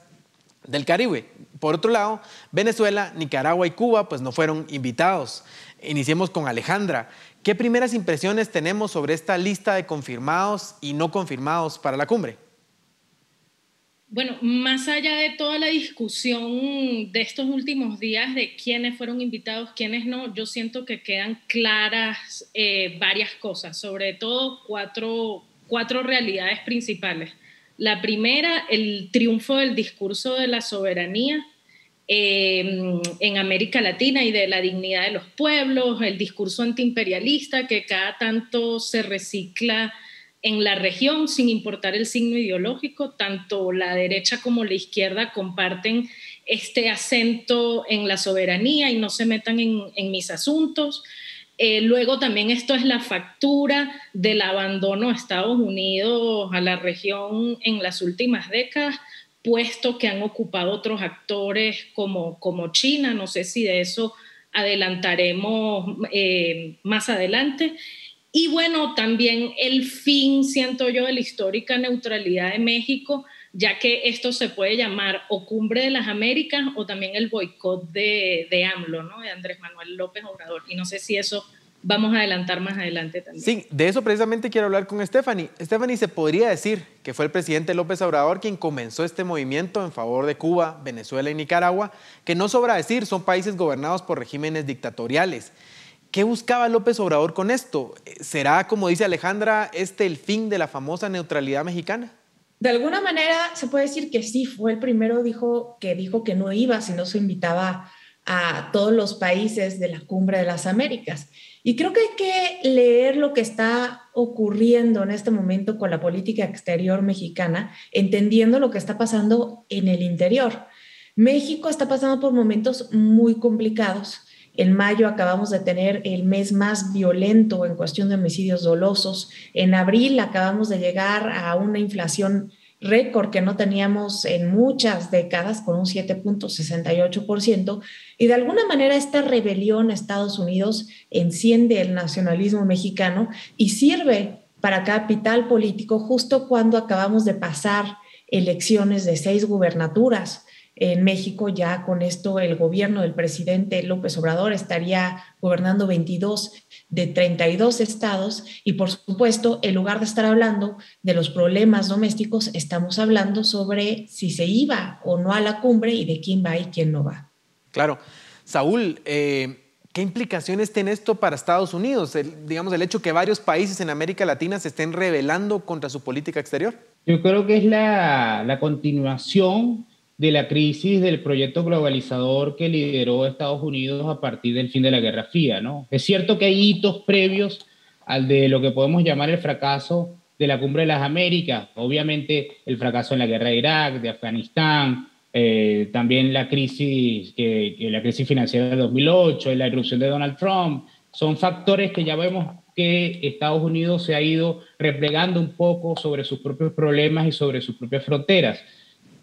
del Caribe. Por otro lado, Venezuela, Nicaragua y Cuba pues no fueron invitados. Iniciemos con Alejandra. ¿Qué primeras impresiones tenemos sobre esta lista de confirmados y no confirmados para la cumbre? Bueno, más allá de toda la discusión de estos últimos días de quiénes fueron invitados, quiénes no, yo siento que quedan claras eh, varias cosas, sobre todo cuatro, cuatro realidades principales. La primera, el triunfo del discurso de la soberanía em, en América Latina y de la dignidad de los pueblos, el discurso antiimperialista que cada tanto se recicla en la región sin importar el signo ideológico, tanto la derecha como la izquierda comparten este acento en la soberanía y no se metan en, mis asuntos. Eh, luego también esto es la factura del abandono a Estados Unidos, a la región en las últimas décadas, puesto que han ocupado otros actores como, como China. No sé si de eso adelantaremos eh, más adelante. Y bueno, también el fin, siento yo, de la histórica neutralidad de México, ya que esto se puede llamar o cumbre de las Américas o también el boicot de, de AMLO, ¿no? de Andrés Manuel López Obrador. Y no sé si eso vamos a adelantar más adelante también. Sí, de eso precisamente quiero hablar con Stephanie. Stephanie, ¿se podría decir que fue el presidente López Obrador quien comenzó este movimiento en favor de Cuba, Venezuela y Nicaragua? Que no sobra decir, son países gobernados por regímenes dictatoriales. ¿Qué buscaba López Obrador con esto? ¿Será, como dice Alejandra, este el fin de la famosa neutralidad mexicana? De alguna manera se puede decir que sí, fue el primero dijo, que dijo que no iba si no se invitaba a todos los países de la Cumbre de las Américas. Y creo que hay que leer lo que está ocurriendo en este momento con la política exterior mexicana, entendiendo lo que está pasando en el interior. México está pasando por momentos muy complicados en mayo acabamos de tener el mes más violento en cuestión de homicidios dolosos. En abril acabamos de llegar a una inflación récord que no teníamos en muchas décadas, con un 7.68%. Y de alguna manera esta rebelión a Estados Unidos enciende el nacionalismo mexicano y sirve para capital político justo cuando acabamos de pasar elecciones de seis gubernaturas en México ya con esto el gobierno del presidente López Obrador estaría gobernando 22 de 32 estados y por supuesto, en lugar de estar hablando de los problemas domésticos, estamos hablando sobre si se iba o no a la cumbre y de quién va y quién no va. Claro. Saúl, eh, ¿Qué implicaciones tiene esto para Estados Unidos? digamos, el hecho que varios países en América Latina se estén rebelando contra su política exterior. Yo creo que es la, la continuación de la crisis del proyecto globalizador que lideró Estados Unidos a partir del fin de la Guerra Fría, ¿no? Es cierto que hay hitos previos al de lo que podemos llamar el fracaso de la Cumbre de las Américas, obviamente el fracaso en la guerra de Irak, de Afganistán, eh, también la crisis, que, la crisis financiera de 2008, la irrupción de Donald Trump, son factores que ya vemos que Estados Unidos se ha ido replegando un poco sobre sus propios problemas y sobre sus propias fronteras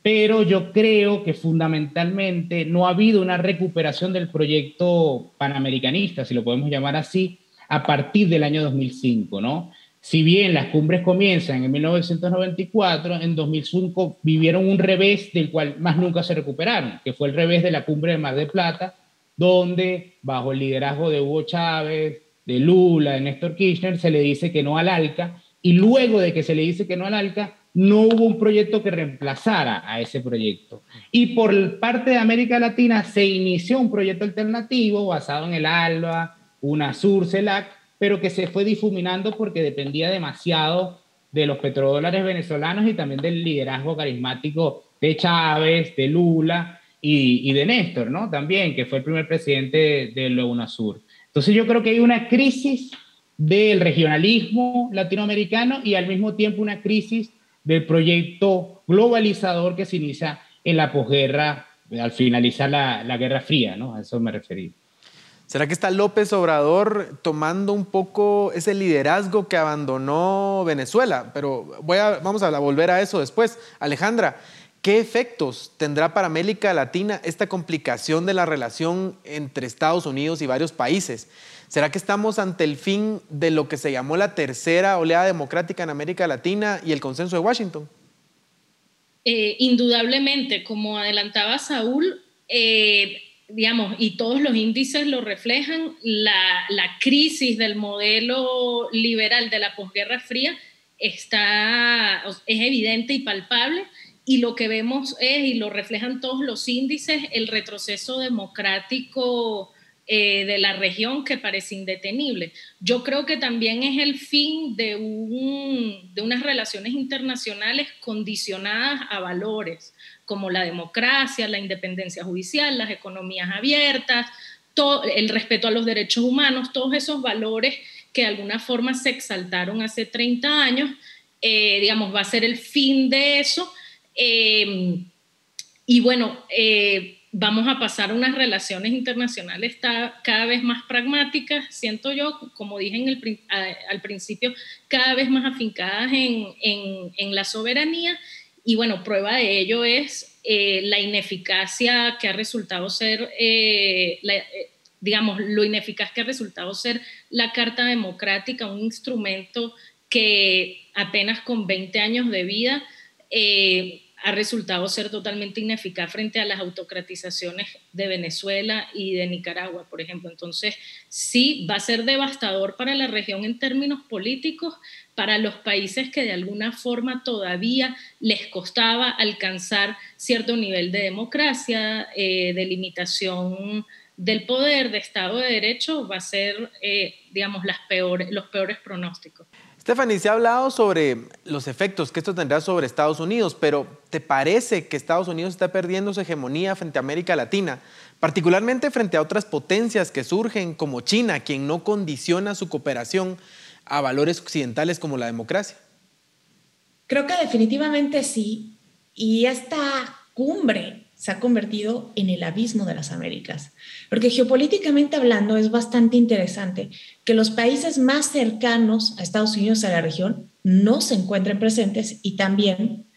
pero yo creo que fundamentalmente no ha habido una recuperación del proyecto panamericanista, si lo podemos llamar así, a partir del año 2005, ¿no? Si bien las cumbres comienzan en 1994, en 2005 vivieron un revés del cual más nunca se recuperaron, que fue el revés de la cumbre de Mar de Plata, donde bajo el liderazgo de Hugo Chávez, de Lula, de Néstor Kirchner, se le dice que no al ALCA, y luego de que se le dice que no al ALCA, no hubo un proyecto que reemplazara a ese proyecto. Y por parte de América Latina se inició un proyecto alternativo basado en el ALBA, UNASUR, CELAC, pero que se fue difuminando porque dependía demasiado de los petrodólares venezolanos y también del liderazgo carismático de Chávez, de Lula y, de Néstor, ¿no? También, que fue el primer presidente de UNASUR. Entonces yo creo que hay una crisis del regionalismo latinoamericano y al mismo tiempo una crisis del proyecto globalizador que se inicia en la posguerra, al finalizar la, la Guerra Fría, ¿no? A eso me referí. ¿Será que está López Obrador tomando un poco ese liderazgo que abandonó Venezuela? Pero voy a, vamos a volver a eso después. Alejandra, ¿qué efectos tendrá para América Latina esta complicación de la relación entre Estados Unidos y varios países? ¿Será que estamos ante el fin de lo que se llamó la tercera oleada democrática en América Latina y el consenso de Washington? Eh, indudablemente, como adelantaba Saúl, eh, digamos, y todos los índices lo reflejan, la, la, crisis del modelo liberal de la posguerra fría está, es evidente y palpable, y lo que vemos es, y lo reflejan todos los índices, el retroceso democrático eh, de la región que parece indetenible. Yo creo que también es el fin de, de unas relaciones internacionales condicionadas a valores como la democracia, la independencia judicial, las economías abiertas, todo, el respeto a los derechos humanos, todos esos valores que de alguna forma se exaltaron hace 30 años, eh, digamos, va a ser el fin de eso. Eh, y bueno, vamos a pasar a unas relaciones internacionales cada vez más pragmáticas, siento yo, como dije en el, al principio, cada vez más afincadas en, en, la soberanía. Y bueno, prueba de ello es eh, la ineficacia que ha resultado ser, eh, eh, digamos, lo ineficaz que ha resultado ser la Carta Democrática, un instrumento que apenas con 20 años de vida ha resultado ser totalmente ineficaz frente a las autocratizaciones de Venezuela y de Nicaragua, por ejemplo. Entonces, sí, va a ser devastador para la región en términos políticos, para los países que de alguna forma todavía les costaba alcanzar cierto nivel de democracia, eh, de limitación del poder, de Estado de Derecho, va a ser, eh, digamos, las los peores pronósticos. Stephanie, se ha hablado sobre los efectos que esto tendrá sobre Estados Unidos, pero ¿te parece que Estados Unidos está perdiendo su hegemonía frente a América Latina, particularmente frente a otras potencias que surgen como China, quien no condiciona su cooperación a valores occidentales como la democracia? Creo que definitivamente sí. Y esta cumbre se ha convertido en el abismo de las Américas. Porque geopolíticamente hablando es bastante interesante que los países más cercanos a Estados Unidos a la región no se encuentren presentes y también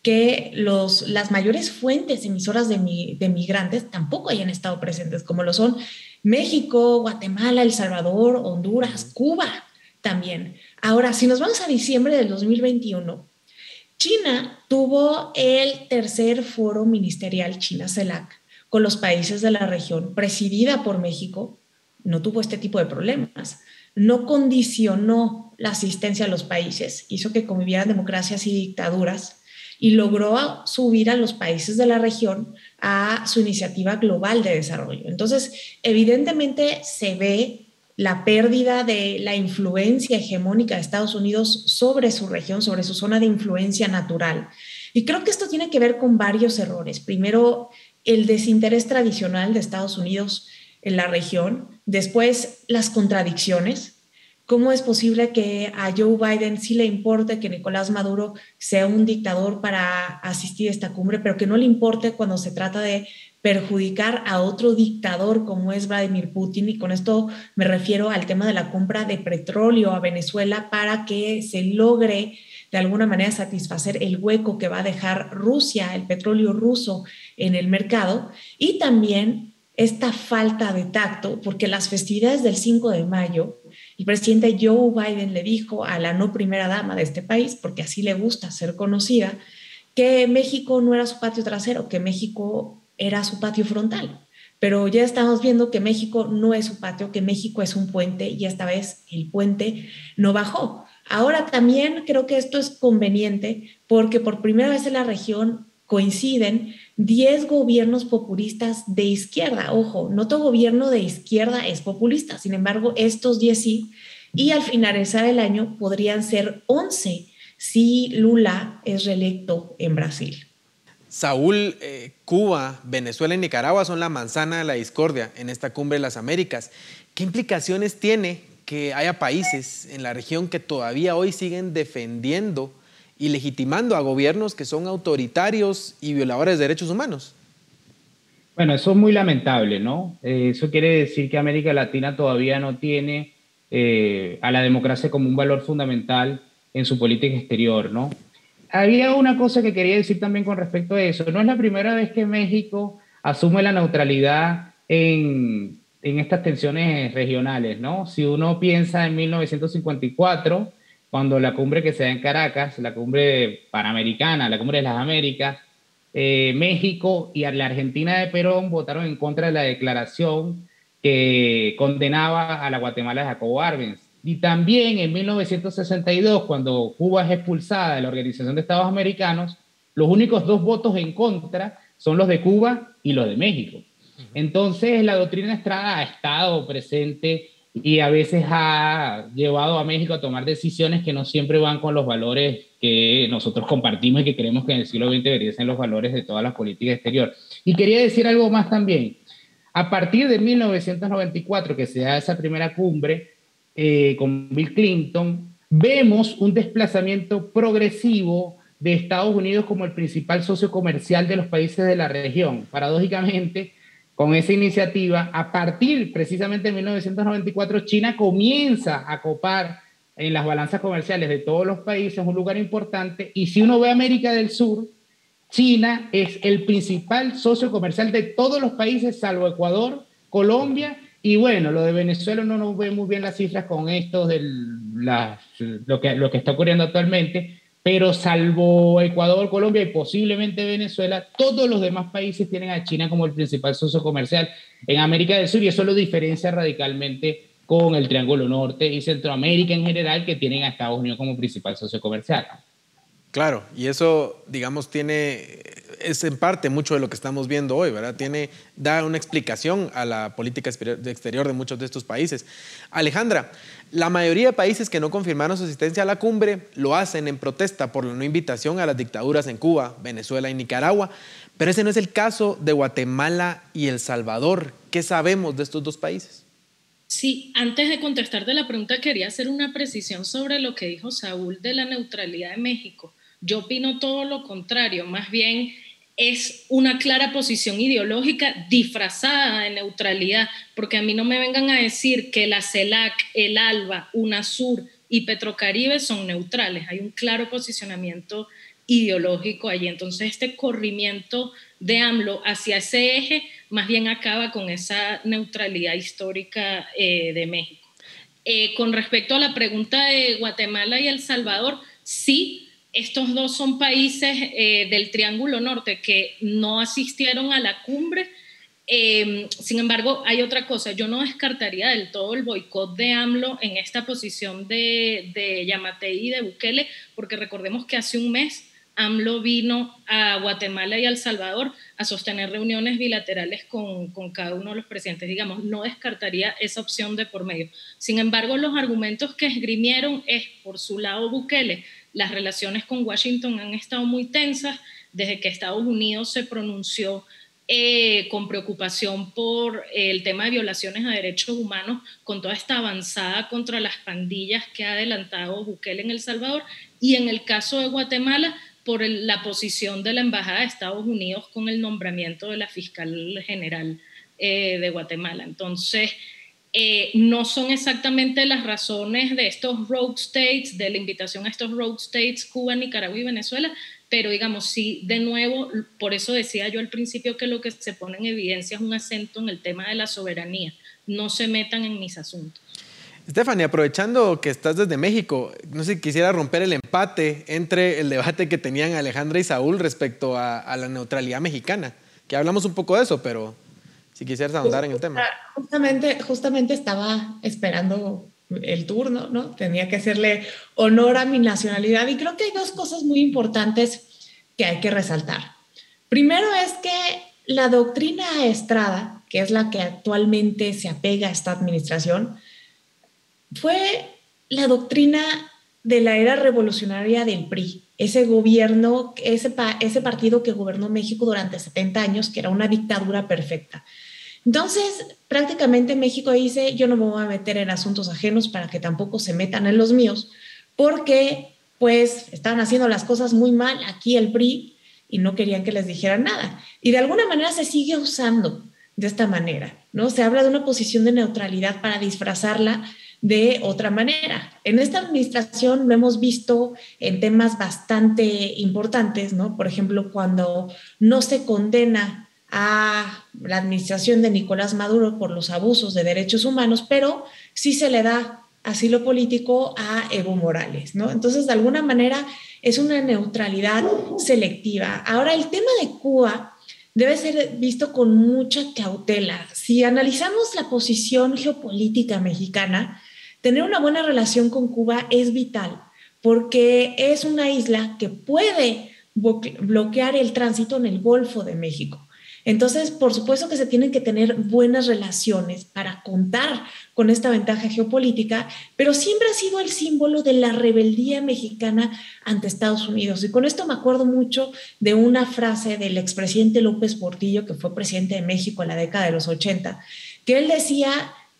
que los, las mayores fuentes emisoras de, de migrantes tampoco hayan estado presentes, como lo son México, Guatemala, El Salvador, Honduras, Cuba también. Ahora, si nos vamos a diciembre del 2021, China tuvo el tercer foro ministerial China-CELAC con los países de la región, presidida por México, no tuvo este tipo de problemas. No condicionó la asistencia a los países, hizo que convivieran democracias y dictaduras y logró subir a los países de la región a su iniciativa global de desarrollo. Entonces, evidentemente se ve la pérdida de la influencia hegemónica de Estados Unidos sobre su región, sobre su zona de influencia natural. Y creo que esto tiene que ver con varios errores. Primero, el desinterés tradicional de Estados Unidos en la región. Después, las contradicciones. ¿Cómo es posible que a Joe Biden sí le importe que Nicolás Maduro sea un dictador para asistir a esta cumbre, pero que no le importe cuando se trata de perjudicar a otro dictador como es Vladimir Putin. Y con esto me refiero al tema de la compra de petróleo a Venezuela para que se logre de alguna manera satisfacer el hueco que va a dejar Rusia, el petróleo ruso en el mercado. Y también esta falta de tacto, porque las festividades del 5 de mayo, el presidente Joe Biden le dijo a la no primera dama de este país, porque así le gusta ser conocida, que México no era su patio trasero, que México era su patio frontal. Pero ya estamos viendo que México no es su patio, que México es un puente y esta vez el puente no bajó. Ahora también creo que esto es conveniente porque por primera vez en la región coinciden 10 gobiernos populistas de izquierda. Ojo, no todo gobierno de izquierda es populista, sin embargo, estos 10 sí, y al finalizar el año podrían ser 11 si Lula es reelecto en Brasil. Saúl, eh, Cuba, Venezuela y Nicaragua son la manzana de la discordia en esta cumbre de las Américas. ¿Qué implicaciones tiene que haya países en la región que todavía hoy siguen defendiendo y legitimando a gobiernos que son autoritarios y violadores de derechos humanos? Bueno, eso es muy lamentable, ¿no? Eh, eso quiere decir que América Latina todavía no tiene eh, a la democracia como un valor fundamental en su política exterior, ¿no? Había una cosa que quería decir también con respecto a eso. No es la primera vez que México asume la neutralidad en, en estas tensiones regionales, ¿no? Si uno piensa en 1954, cuando la cumbre que se da en Caracas, la cumbre panamericana, la cumbre de las Américas, eh, México y la Argentina de Perón votaron en contra de la declaración que condenaba a la Guatemala de Jacobo Arbenz. Y también en 1962, cuando Cuba es expulsada de la Organización de Estados Americanos, los únicos dos votos en contra son los de Cuba y los de México. Entonces, la doctrina Estrada ha estado presente y a veces ha llevado a México a tomar decisiones que no siempre van con los valores que nosotros compartimos y que creemos que en el siglo XX deberían ser los valores de todas las políticas exteriores. Y quería decir algo más también. A partir de 1994, que se da esa primera cumbre, eh, con Bill Clinton, vemos un desplazamiento progresivo de Estados Unidos como el principal socio comercial de los países de la región. Paradójicamente, con esa iniciativa, a partir precisamente de 1994, China comienza a copar en las balanzas comerciales de todos los países un lugar importante. Y si uno ve América del Sur, China es el principal socio comercial de todos los países, salvo Ecuador, Colombia y bueno, lo de Venezuela no nos ve muy bien las cifras con esto de lo, que, lo que está ocurriendo actualmente, pero salvo Ecuador, Colombia y posiblemente Venezuela, todos los demás países tienen a China como el principal socio comercial en América del Sur y eso lo diferencia radicalmente con el Triángulo Norte y Centroamérica en general, que tienen a Estados Unidos como principal socio comercial. Claro, y eso, digamos, tiene, es en parte mucho de lo que estamos viendo hoy, ¿verdad? Tiene, da una explicación a la política exterior de muchos de estos países. Alejandra, la mayoría de países que no confirmaron su asistencia a la cumbre lo hacen en protesta por la no invitación a las dictaduras en Cuba, Venezuela y Nicaragua, pero ese no es el caso de Guatemala y El Salvador. ¿Qué sabemos de estos dos países? Sí, antes de contestarte la pregunta, quería hacer una precisión sobre lo que dijo Saúl de la neutralidad de México. Yo opino todo lo contrario, más bien es una clara posición ideológica disfrazada de neutralidad, porque a mí no me vengan a decir que la CELAC, el ALBA, UNASUR y Petrocaribe son neutrales. Hay un claro posicionamiento ideológico allí. Entonces, este corrimiento de AMLO hacia ese eje más bien acaba con esa neutralidad histórica eh, de México. Eh, con respecto a la pregunta de Guatemala y El Salvador, sí, estos dos son países eh, del Triángulo Norte que no asistieron a la cumbre. Em, sin embargo, hay otra cosa, yo no descartaría del todo el boicot de AMLO en esta posición de, de Yamatei y de Bukele, porque recordemos que hace un mes AMLO vino a Guatemala y a El Salvador a sostener reuniones bilaterales con, con, cada uno de los presidentes. Digamos, no descartaría esa opción de por medio. Sin embargo, los argumentos que esgrimieron es, por su lado, Bukele, las relaciones con Washington han estado muy tensas desde que Estados Unidos se pronunció eh, con preocupación por el tema de violaciones a derechos humanos, con toda esta avanzada contra las pandillas que ha adelantado Bukele en El Salvador, y en el caso de Guatemala, por la posición de la Embajada de Estados Unidos con el nombramiento de la fiscal general eh, de Guatemala. Entonces, eh, no son exactamente las razones de estos rogue states, de la invitación a estos rogue states, Cuba, Nicaragua y Venezuela, pero digamos, sí, de nuevo, por eso decía yo al principio que lo que se pone en evidencia es un acento en el tema de la soberanía. No se metan en mis asuntos. Stephanie, aprovechando que estás desde México, no sé si quisiera romper el empate entre el debate que tenían Alejandra y Saúl respecto a, la neutralidad mexicana, que hablamos un poco de eso, pero si quisieras ahondar en el tema. Justamente, justamente estaba esperando el turno, ¿no? Tenía que hacerle honor a mi nacionalidad y creo que hay dos cosas muy importantes que hay que resaltar. Primero es que la doctrina Estrada, que es la que actualmente se apega a esta administración, fue la doctrina de la era revolucionaria del PRI, ese gobierno, ese, ese partido que gobernó México durante 70 años, que era una dictadura perfecta. Entonces, prácticamente México dice, yo no me voy a meter en asuntos ajenos para que tampoco se metan en los míos, porque pues estaban haciendo las cosas muy mal aquí el PRI y no querían que les dijeran nada. Y de alguna manera se sigue usando de esta manera, ¿no? Se habla de una posición de neutralidad para disfrazarla de otra manera. En esta administración lo hemos visto en temas bastante importantes, ¿no? Por ejemplo, cuando no se condena a la administración de Nicolás Maduro por los abusos de derechos humanos, pero sí se le da asilo político a Evo Morales, ¿no? Entonces, de alguna manera, es una neutralidad selectiva. Ahora, el tema de Cuba debe ser visto con mucha cautela. Si analizamos la posición geopolítica mexicana, tener una buena relación con Cuba es vital, porque es una isla que puede bloquear el tránsito en el Golfo de México. Entonces, por supuesto que se tienen que tener buenas relaciones para contar con esta ventaja geopolítica, pero siempre ha sido el símbolo de la rebeldía mexicana ante Estados Unidos. Y con esto me acuerdo mucho de una frase del expresidente López Portillo, que fue presidente de México en la década de los 80, que él decía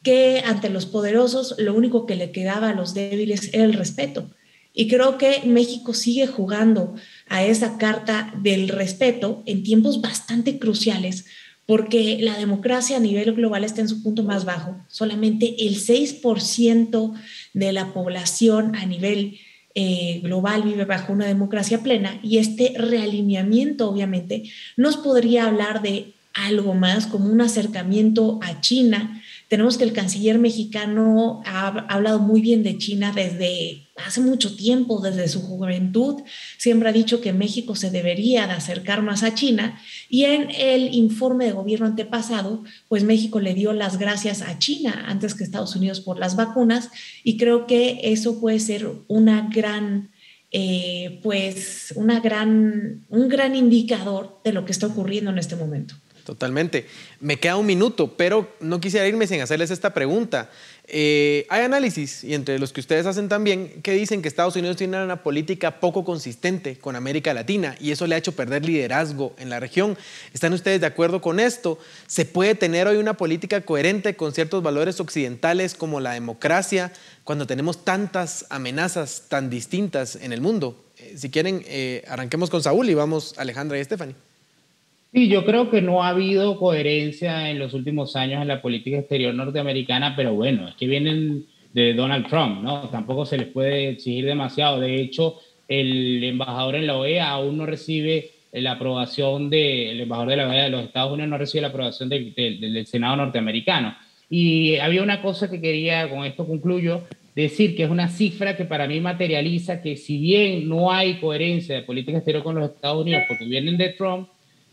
que ante los poderosos lo único que le quedaba a los débiles era el respeto. Y creo que México sigue jugando a esa carta del respeto en tiempos bastante cruciales, porque la democracia a nivel global está en su punto más bajo. Solamente el 6% de la población a nivel eh, global vive bajo una democracia plena y este realineamiento obviamente nos podría hablar de algo más como un acercamiento a China tenemos que el canciller mexicano ha, hablado muy bien de China desde hace mucho tiempo, desde su juventud. Siempre ha dicho que México se debería de acercar más a China. Y en el informe de gobierno antepasado, pues México le dio las gracias a China antes que Estados Unidos por las vacunas. Y creo que eso puede ser una gran... Eh, pues una gran, un gran indicador de lo que está ocurriendo en este momento. Totalmente. Me queda un minuto, pero no quisiera irme sin hacerles esta pregunta. Eh, hay análisis, y entre los que ustedes hacen también, que dicen que Estados Unidos tiene una política poco consistente con América Latina y eso le ha hecho perder liderazgo en la región. ¿Están ustedes de acuerdo con esto? ¿Se puede tener hoy una política coherente con ciertos valores occidentales como la democracia cuando tenemos tantas amenazas tan distintas en el mundo? Eh, si quieren, eh, arranquemos con Saúl y vamos Alejandra y Stephanie. Sí, yo creo que no ha habido coherencia en los últimos años en la política exterior norteamericana, pero bueno, es que vienen de Donald Trump, ¿no? Tampoco se les puede exigir demasiado. De hecho, el embajador en la OEA aún no recibe la aprobación del de, embajador de la OEA de los Estados Unidos no recibe la aprobación del Senado norteamericano. Y había una cosa que quería, con esto concluyo, decir que es una cifra que para mí materializa que si bien no hay coherencia de política exterior con los Estados Unidos porque vienen de Trump,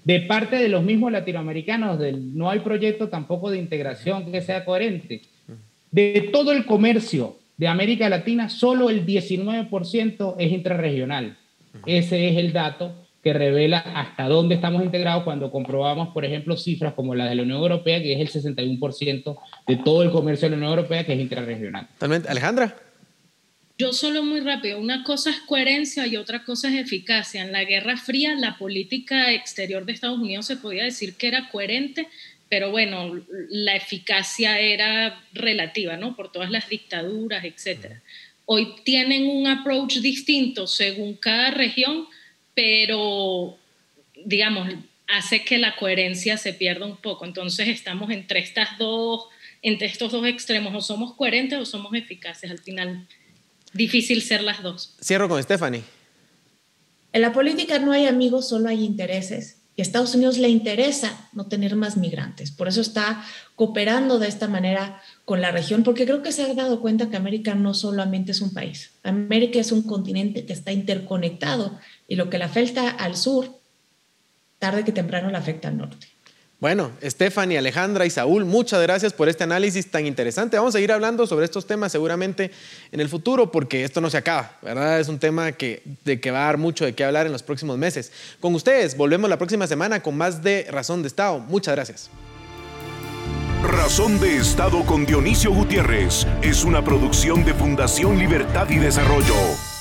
de parte de los mismos latinoamericanos, no hay proyecto tampoco de integración que sea coherente. De todo el comercio de América Latina, solo el 19% es intrarregional. ese es el dato que revela hasta dónde estamos integrados cuando comprobamos, por ejemplo, cifras como las de la Unión Europea, que es el 61% de todo el comercio de la Unión Europea, que es intrarregional. Alejandra. Yo solo muy rápido, una cosa es coherencia y otra cosa es eficacia. En la Guerra Fría, la política exterior de Estados Unidos se podía decir que era coherente, pero bueno, la eficacia era relativa, ¿no? Por todas las dictaduras, etc. Hoy tienen un approach distinto según cada región, pero, digamos, hace que la coherencia se pierda un poco. Entonces estamos entre estas dos, entre estos dos extremos, o somos coherentes o somos eficaces. Al final, difícil ser las dos. Cierro con Stephanie. En la política no hay amigos, solo hay intereses. Y a Estados Unidos le interesa no tener más migrantes. Por eso está cooperando de esta manera con la región, porque creo que se ha dado cuenta que América no solamente es un país. América es un continente que está interconectado y lo que le afecta al sur, tarde que temprano le afecta al norte. Bueno, Stephanie, Alejandra y Saúl, muchas gracias por este análisis tan interesante. Vamos a seguir hablando sobre estos temas seguramente en el futuro porque esto no se acaba, ¿verdad? Es un tema que, de que va a dar mucho de qué hablar en los próximos meses. Con ustedes, volvemos la próxima semana con más de Razón de Estado. Muchas gracias. Razón de Estado con Dionisio Gutiérrez es una producción de Fundación Libertad y Desarrollo.